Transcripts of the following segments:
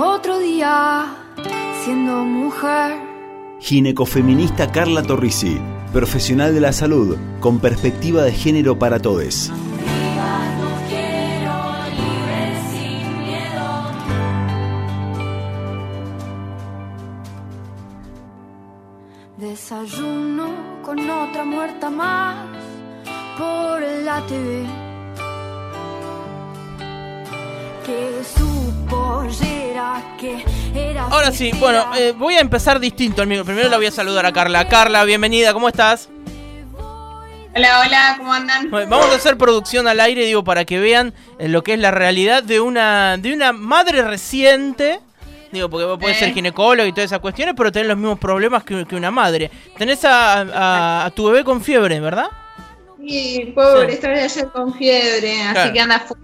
otro día siendo mujer. Ginecofeminista Carla Torrisi, profesional de la salud, con perspectiva de género para todos. Desayuno con otra muerta más por la TV. Que su. Ahora sí, bueno, eh, voy a empezar distinto, amigo. Primero la voy a saludar a Carla. Carla, bienvenida, ¿cómo estás? Hola, hola, ¿cómo andan? Bueno, vamos a hacer producción al aire, digo, para que vean eh, lo que es la realidad de una, de una madre reciente. Digo, porque puede ser Eh. ginecólogo y todas esas cuestiones, pero tenés los mismos problemas que, que una madre. Tenés a, a- a tu bebé con fiebre, ¿verdad? Sí, pobre, Sí. estaba ayer con fiebre, así que anda full.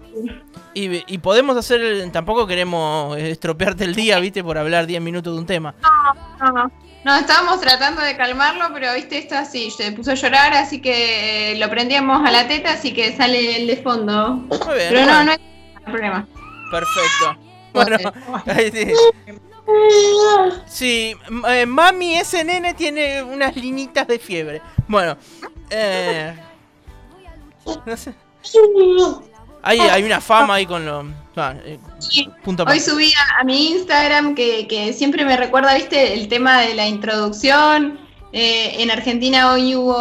Y, y podemos hacer, tampoco queremos estropearte el día, viste, por hablar 10 minutos de un tema. No, no, estábamos tratando de calmarlo, pero viste, esto así, se puso a llorar, así que eh, lo prendíamos a la teta, así que sale el de fondo. Muy bien. Pero no, no hay problema. Perfecto. Bueno, ahí sí. Sí, eh, mami, ese nene tiene unas linitas de fiebre. Bueno, eh, no. Hay, hay una fama ahí con los. ah, eh, punto Hoy subí a, a mi Instagram que, que siempre me recuerda, viste, el tema de la introducción. Eh, en Argentina hoy hubo,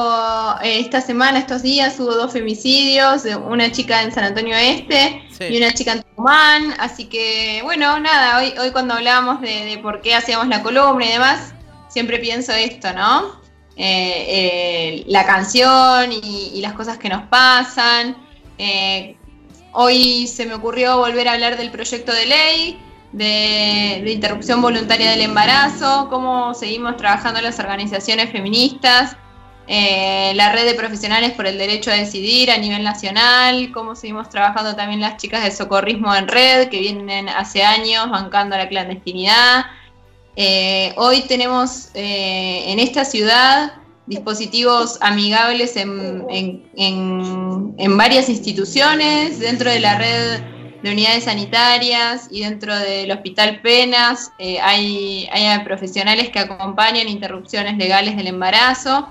eh, esta semana, estos días, hubo dos femicidios, una chica en San Antonio Este Sí. y una chica en Tucumán. Así que, bueno, nada, hoy, hoy cuando hablábamos de, de por qué hacíamos la columna y demás, siempre pienso esto, ¿no? Eh, eh, la canción y, las cosas que nos pasan. Eh, Hoy se me ocurrió volver a hablar del proyecto de ley, de, de interrupción voluntaria del embarazo, cómo seguimos trabajando las organizaciones feministas, la red de profesionales por el derecho a decidir a nivel nacional, cómo seguimos trabajando también las chicas de socorrismo en red, que vienen hace años bancando la clandestinidad. Eh, hoy tenemos eh, en esta ciudad dispositivos amigables en, en- en- varias instituciones, dentro de la red de unidades sanitarias y dentro del Hospital Penas eh, hay, hay profesionales que acompañan interrupciones legales del embarazo.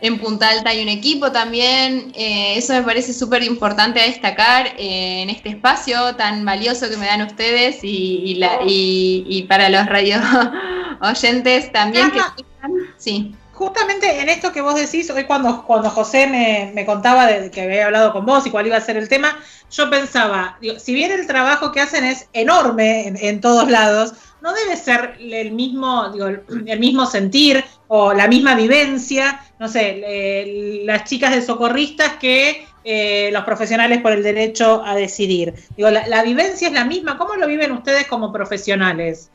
En Punta Alta hay un equipo también, eh, eso me parece súper importante a destacar eh, en este espacio tan valioso que me dan ustedes y, y la- y- y para los radio oyentes también que sí. Justamente en esto que vos decís, hoy cuando, cuando José me, me contaba de que había hablado con vos y cuál iba a ser el tema, yo pensaba, digo, si bien el trabajo que hacen es enorme en, en todos lados, no debe ser el mismo, digo, el mismo sentir o la misma vivencia, no sé, las chicas de socorristas que eh, los profesionales por el derecho a decidir. Digo, la, vivencia es la misma, ¿cómo lo viven ustedes como profesionales?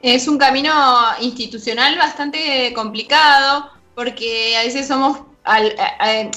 Es un camino institucional bastante complicado porque a veces somos, al-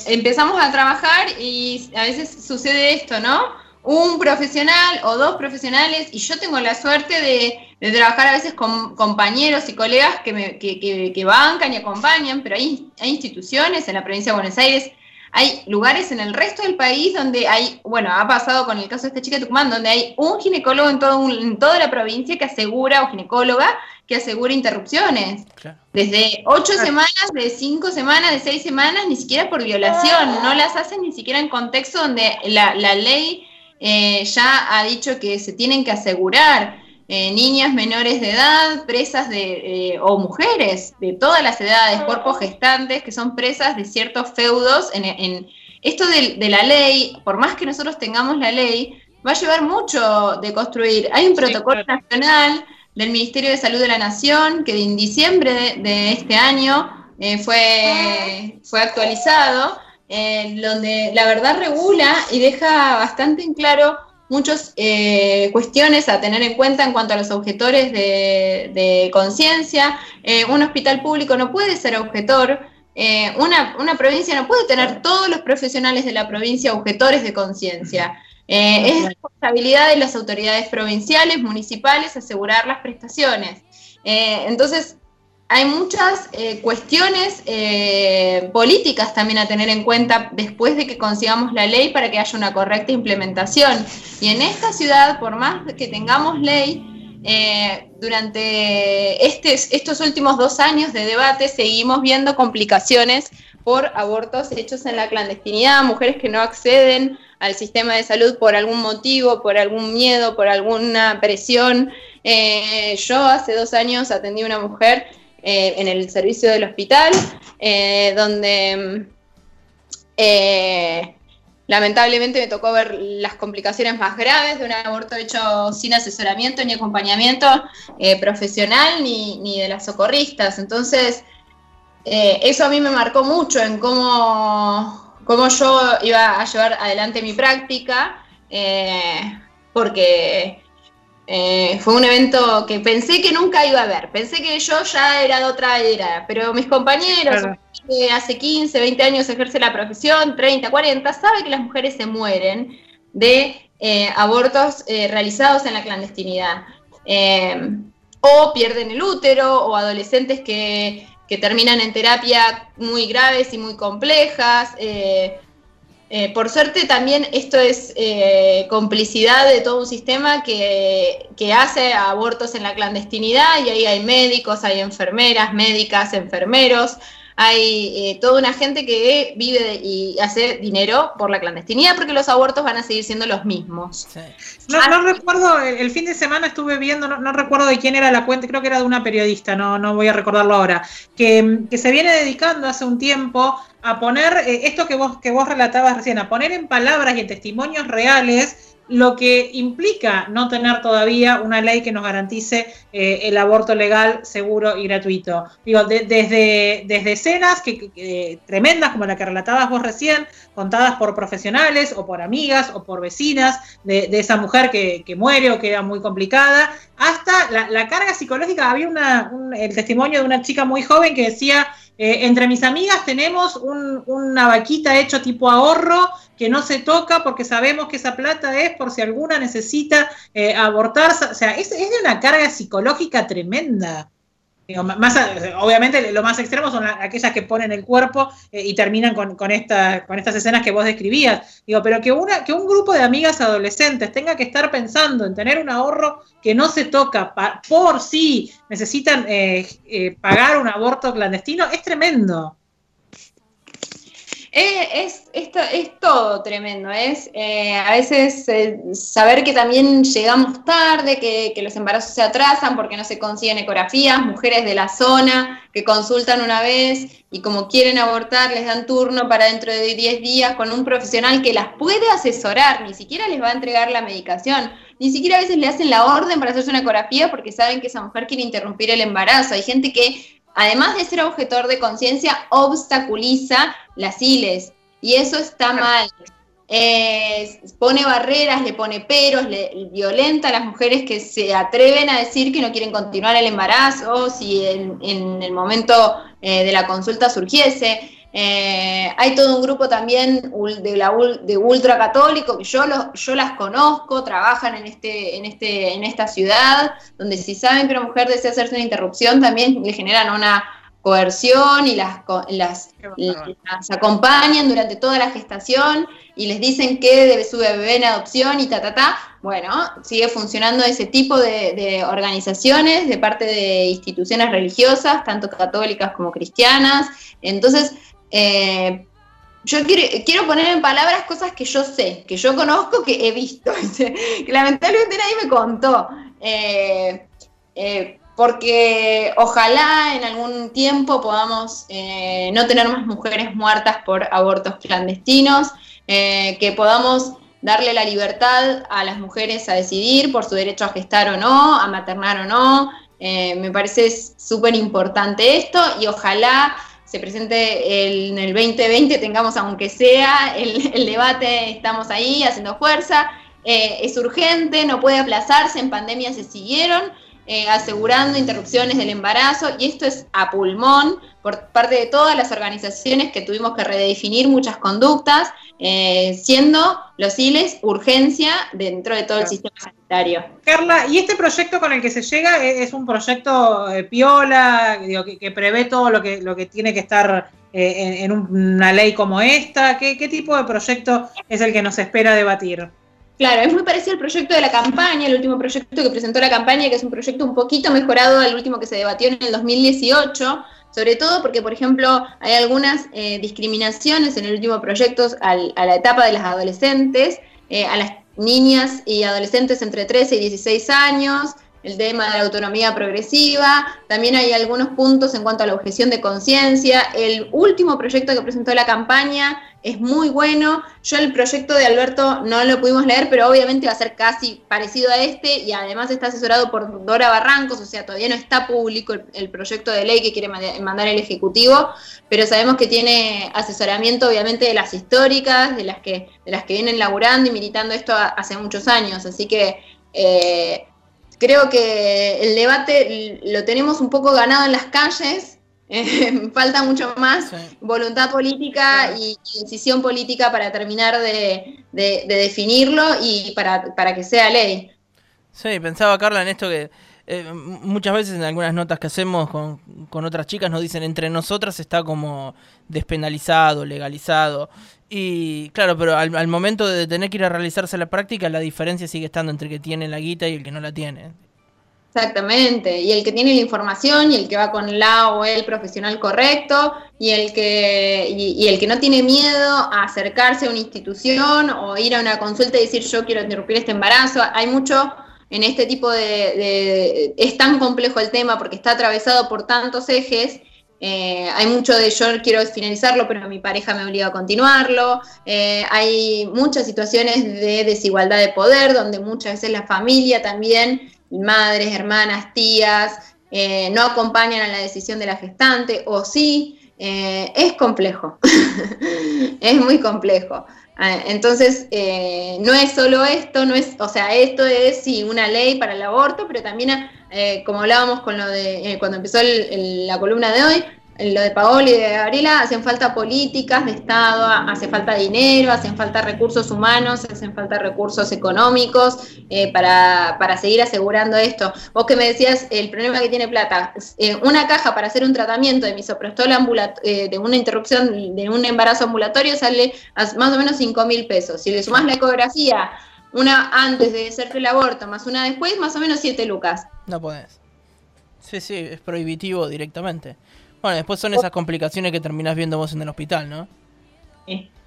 empezamos a trabajar y a veces sucede esto, ¿no? Un profesional o dos profesionales y yo tengo la suerte de, de trabajar a veces con compañeros y colegas que, me, que, que- que bancan y acompañan, pero hay, hay instituciones en la provincia de Buenos Aires hay lugares en el resto del país donde hay, bueno, ha pasado con el caso de esta chica de Tucumán, donde hay un ginecólogo en, todo un- en toda la provincia que asegura, o ginecóloga, que asegura interrupciones. Claro. Desde ocho semanas, de cinco semanas, de seis semanas, ni siquiera por violación. No las hacen ni siquiera en contexto donde la, la ley eh, ya ha dicho que se tienen que asegurar. eh, niñas menores de edad, presas de, eh, o mujeres de todas las edades, cuerpos gestantes, que son presas de ciertos feudos. En, en- esto de, de la ley, por más que nosotros tengamos la ley, va a llevar mucho de construir. Hay un Sí, protocolo claro. nacional del Ministerio de Salud de la Nación que en diciembre de, de este año eh, fue, fue actualizado, eh, donde la verdad regula y deja bastante en claro muchas eh, cuestiones a tener en cuenta en cuanto a los objetores de, conciencia. Eh, un hospital público no puede ser objetor. eh, una, una provincia no puede tener todos los profesionales de la provincia objetores de conciencia. Es responsabilidad de las autoridades provinciales, municipales, asegurar las prestaciones. Entonces, hay muchas eh, cuestiones eh, políticas también a tener en cuenta después de que consigamos la ley para que haya una correcta implementación. Y en esta ciudad, por más que tengamos ley, eh, durante este, estos últimos dos años de debate seguimos viendo complicaciones por abortos hechos en la clandestinidad, mujeres que no acceden al sistema de salud por algún motivo, por algún miedo, por alguna presión. Eh, yo hace dos años atendí a una mujer eh, en el servicio del hospital, donde Lamentablemente me tocó ver las complicaciones más graves de un aborto hecho sin asesoramiento ni acompañamiento eh, profesional ni, de las socorristas. Entonces, eh, eso a mí me marcó mucho en cómo, cómo yo iba a llevar adelante mi práctica, eh, porque fue un evento que pensé que nunca iba a ver. Pensé que yo ya era de otra era, pero mis compañeros, que hace 15, 20 años ejerce la profesión, 30, 40, sabe que las mujeres se mueren de eh, abortos eh, realizados en la clandestinidad. Eh, o pierden el útero, o adolescentes que, que, terminan en terapia muy graves y muy complejas. Por suerte también esto es complicidad de todo un sistema que, que, hace abortos en la clandestinidad y ahí hay médicos, hay enfermeras, médicas, enfermeros, hay eh, toda una gente que vive y hace dinero por la clandestinidad porque los abortos van a seguir siendo los mismos. No, recuerdo, el, fin de semana estuve viendo, no, recuerdo de quién era la cuenta, creo que era de una periodista, no, no voy a recordarlo ahora, que, se viene dedicando hace un tiempo a poner eh, esto que vos, que vos relatabas recién, a poner en palabras y en testimonios reales lo que implica no tener todavía una ley que nos garantice eh, el aborto legal, seguro y gratuito. Digo, desde, desde escenas que, tremendas como la que relatabas vos recién, contadas por profesionales o por amigas o por vecinas de, esa mujer que, muere o queda muy complicada, hasta la, carga psicológica. Había una, el testimonio de una chica muy joven que decía, eh, entre mis amigas tenemos una vaquita hecho tipo ahorro que no se toca porque sabemos que esa plata es por si alguna necesita eh, abortar. O sea, es, es de una carga psicológica tremenda más, obviamente lo más extremo son aquellas que ponen el cuerpo eh, y terminan con, con, esta, con estas escenas que vos describías. Digo, pero que, una, que un grupo de amigas adolescentes tenga que estar pensando en tener un ahorro que no se toca por si necesitan eh, eh, pagar un aborto clandestino es tremendo. Eh, es, esto, es todo tremendo, es eh, a veces eh, saber que también llegamos tarde, que, los embarazos se atrasan porque no se consiguen ecografías, mujeres de la zona que consultan una vez y como quieren abortar les dan turno para dentro de 10 días con un profesional que las puede asesorar, ni siquiera les va a entregar la medicación, ni siquiera a veces le hacen la orden para hacerse una ecografía porque saben que esa mujer quiere interrumpir el embarazo. Hay gente que además de ser objetor de conciencia, obstaculiza las ILES. Y eso está mal. pone barreras, le pone peros, le violenta a las mujeres que se atreven a decir que no quieren continuar el embarazo, si en, el momento eh, de la consulta surgiese. Eh, hay todo un grupo también de, la, de ultracatólico que yo, yo las conozco, trabajan en, este, en, este, en esta ciudad, donde si saben que una mujer desea hacerse una interrupción, también le generan una coerción y las, las, acompañan durante toda la gestación y les dicen que debe su bebé en adopción y ta, ta, ta. Bueno, sigue funcionando ese tipo de, de organizaciones de parte de instituciones religiosas, tanto católicas como cristianas. Entonces, eh, yo quiero, poner en palabras cosas que yo sé, que yo conozco, que he visto, que lamentablemente nadie me contó. Eh, eh, porque ojalá en algún tiempo podamos no tener más mujeres muertas por abortos clandestinos, que podamos darle la libertad a las mujeres a decidir por su derecho a gestar o no, a maternar o no. me parece súper importante esto y ojalá se presente en el 2020, tengamos aunque sea el, debate, estamos ahí haciendo fuerza. Eh, es urgente, no puede aplazarse, en pandemia se siguieron eh, asegurando interrupciones del embarazo y esto es a pulmón por parte de todas las organizaciones que tuvimos que redefinir muchas conductas, eh, siendo los ILES urgencia dentro de todo el sistema sanitario. Carla, ¿y este proyecto con el que se llega es un proyecto eh, piola, que, prevé todo lo que, lo que tiene que estar eh, en, una ley como esta? ¿Qué, tipo de proyecto es el que nos espera debatir? Claro, es muy parecido al proyecto de la campaña, el último proyecto que presentó la campaña, que es un proyecto un poquito mejorado al último que se debatió en el 2018, sobre todo porque, por ejemplo, hay algunas eh, discriminaciones en el último proyecto a la etapa de las adolescentes, eh, a las niñas y adolescentes entre 13 y 16 años, el tema de la autonomía progresiva, también hay algunos puntos en cuanto a la objeción de conciencia. El último proyecto que presentó la campaña es muy bueno. Yo el proyecto de Alberto no lo pudimos leer, pero obviamente va a ser casi parecido a este y además está asesorado por Dora Barrancos, o sea, todavía no está público el, proyecto de ley que quiere mandar el Ejecutivo, pero sabemos que tiene asesoramiento obviamente de las históricas, de las que, de las que vienen laburando y militando esto hace muchos años. Así que... Eh, creo que el debate lo tenemos un poco ganado en las calles, eh, falta mucho más voluntad política y, decisión política para terminar de, definirlo y para, que sea ley. Sí, pensaba Carla en esto que eh, muchas veces en algunas notas que hacemos con, con, otras chicas nos dicen entre nosotras está como despenalizado, legalizado. Y claro, pero al, momento de tener que ir a realizarse la práctica, la diferencia sigue estando entre el que tiene la guita y el que no la tiene. Exactamente, y el que tiene la información y el que va con la o el profesional correcto y el que y, el que no tiene miedo a acercarse a una institución o ir a una consulta y decir yo quiero interrumpir este embarazo. Hay mucho en este tipo de, es tan complejo el tema porque está atravesado por tantos ejes eh, hay mucho de yo quiero finalizarlo, pero mi pareja me obliga a continuarlo. Eh, hay muchas situaciones de desigualdad de poder, donde muchas veces la familia también, madres, hermanas, tías, eh, no acompañan a la decisión de la gestante, o sí. Es complejo, es muy complejo. Entonces, no es solo esto, no es, o sea, esto es sí una ley para el aborto, pero también eh, como hablábamos con lo de eh, cuando empezó la columna de hoy, lo de Paoli y de Gabriela, hacen falta políticas de Estado, hace falta dinero, hacen falta recursos humanos, hacen falta recursos económicos eh, para, seguir asegurando esto. Vos que me decías, el problema que tiene plata, una caja para hacer un tratamiento de misoprostol de una interrupción de un embarazo ambulatorio sale más o menos 5 mil pesos. Si le sumás la ecografía, una antes de hacerte el aborto más una después, más o menos 7 lucas. No podés. Sí, sí, es prohibitivo directamente. Bueno, después son esas complicaciones que terminás viendo vos en el hospital, ¿no?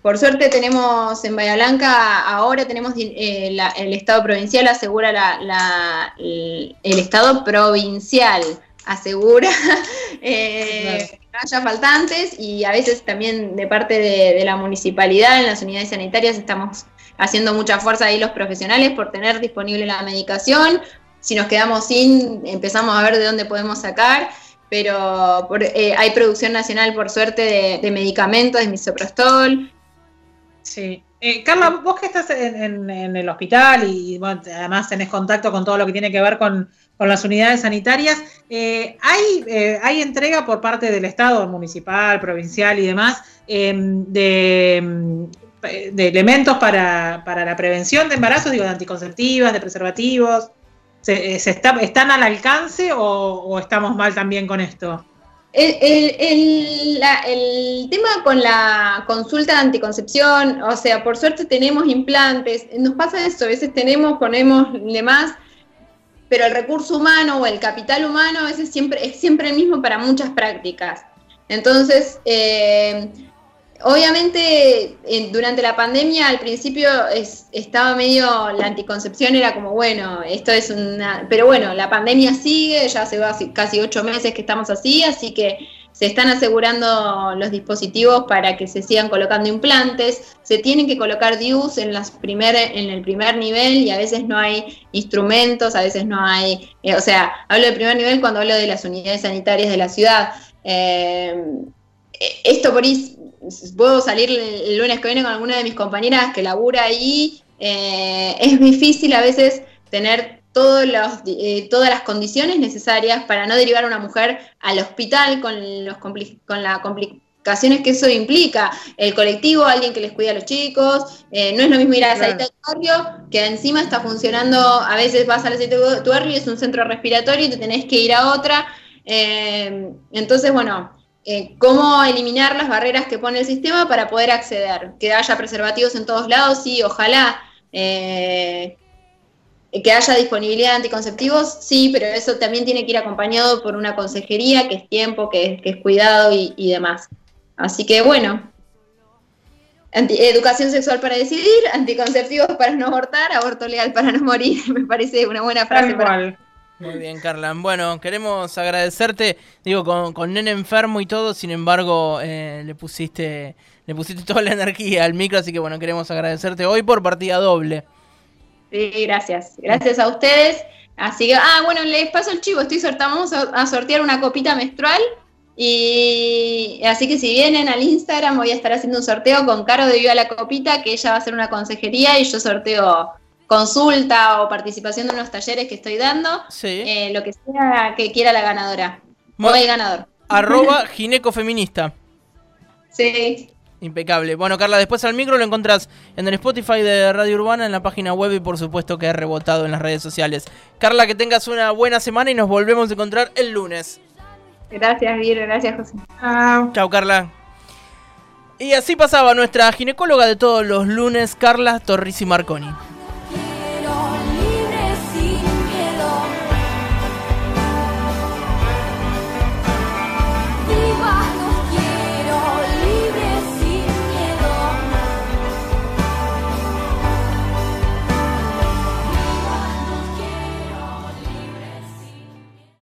Por suerte tenemos en Bahía Blanca, ahora tenemos eh, el Estado provincial asegura la, el, Estado provincial asegura eh, que no haya faltantes y a veces también de parte de, la municipalidad en las unidades sanitarias estamos haciendo mucha fuerza ahí los profesionales por tener disponible la medicación. Si nos quedamos sin, empezamos a ver de dónde podemos sacar, pero eh, hay producción nacional, por suerte, de, medicamentos, de misoprostol. Sí. Eh, Carla, vos que estás en, el hospital y además tenés contacto con todo lo que tiene que ver con, las unidades sanitarias, eh, ¿hay, ¿hay entrega por parte del Estado, municipal, provincial y demás, de de elementos para, la prevención de embarazos, digo, de anticonceptivas, de preservativos? ¿Se, está, ¿Están al alcance o, estamos mal también con esto? El, tema con la consulta de anticoncepción, o sea, por suerte tenemos implantes, nos pasa eso, a veces tenemos, ponemos demás, pero el recurso humano o el capital humano a veces siempre, es siempre el mismo para muchas prácticas. Entonces, eh, Obviamente, durante la pandemia, al principio estaba medio, la anticoncepción era como, bueno, esto es una, pero bueno, la pandemia sigue, ya hace casi ocho meses que estamos así, así que se están asegurando los dispositivos para que se sigan colocando implantes, se tienen que colocar DIUs en, las primer, en el primer nivel y a veces no hay instrumentos, a veces no hay, eh, o sea, hablo del primer nivel cuando hablo de las unidades sanitarias de la ciudad. Eh, esto por ahí puedo salir el lunes que viene con alguna de mis compañeras que labura ahí. Eh, es difícil a veces tener todos los, eh, todas las condiciones necesarias para no derivar a una mujer al hospital con, los con las complicaciones que eso implica. El colectivo, alguien que les cuida a los chicos, eh, no es lo mismo ir a la de barrio, que encima está funcionando, a veces vas a la aceite de tu barrio y es un centro respiratorio y te tenés que ir a otra. entonces, bueno, eh, cómo eliminar las barreras que pone el sistema para poder acceder. Que haya preservativos en todos lados, sí, ojalá. Eh, que haya disponibilidad de anticonceptivos, sí, pero eso también tiene que ir acompañado por una consejería, que es tiempo, que es, que es cuidado y, y demás. Así que bueno, Anti- educación sexual para decidir, anticonceptivos para no abortar, aborto legal para no morir. Me parece una buena frase para. Muy bien, Carla. Bueno, queremos agradecerte, digo, con, con nene enfermo y todo, sin embargo, eh, le pusiste le pusiste toda la energía al micro, así que bueno, queremos agradecerte hoy por partida doble. Sí, gracias. Gracias a ustedes. Así que, ah, bueno, les paso el chivo. Estoy a, a sortear una copita menstrual. Y así que si vienen al Instagram voy a estar haciendo un sorteo con Caro de Viva la Copita, que ella va a hacer una consejería y yo sorteo consulta o participación de unos talleres que estoy dando. Sí. Eh, lo que sea que quiera la ganadora. Mo- O el ganador. Arroba ginecofeminista. Sí. Impecable. Bueno, Carla, después al micro lo encontrás en el Spotify de Radio Urbana, en la página web y por supuesto que he rebotado en las redes sociales. Carla, que tengas una buena semana y nos volvemos a encontrar el lunes. Gracias, Vir. Gracias, José. Chao. Chao, Carla. Y así pasaba nuestra ginecóloga de todos los lunes, Carla Torrisi Marconi.